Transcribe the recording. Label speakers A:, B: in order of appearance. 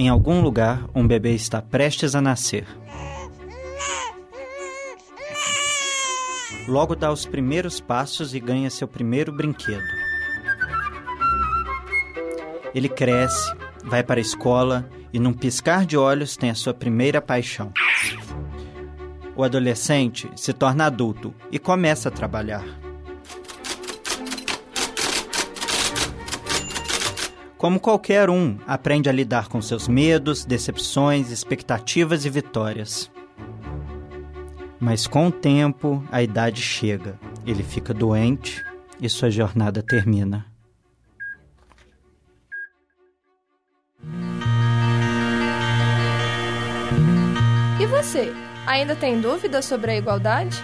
A: Em algum lugar, um bebê está prestes a nascer. Logo dá os primeiros passos e ganha seu primeiro brinquedo. Ele cresce, vai para a escola e, num piscar de olhos, tem a sua primeira paixão. O adolescente se torna adulto e começa a trabalhar. Como qualquer um, aprende a lidar com seus medos, decepções, expectativas e vitórias. Mas com o tempo, a idade chega, ele fica doente e sua jornada termina.
B: E você, ainda tem dúvidas sobre a igualdade?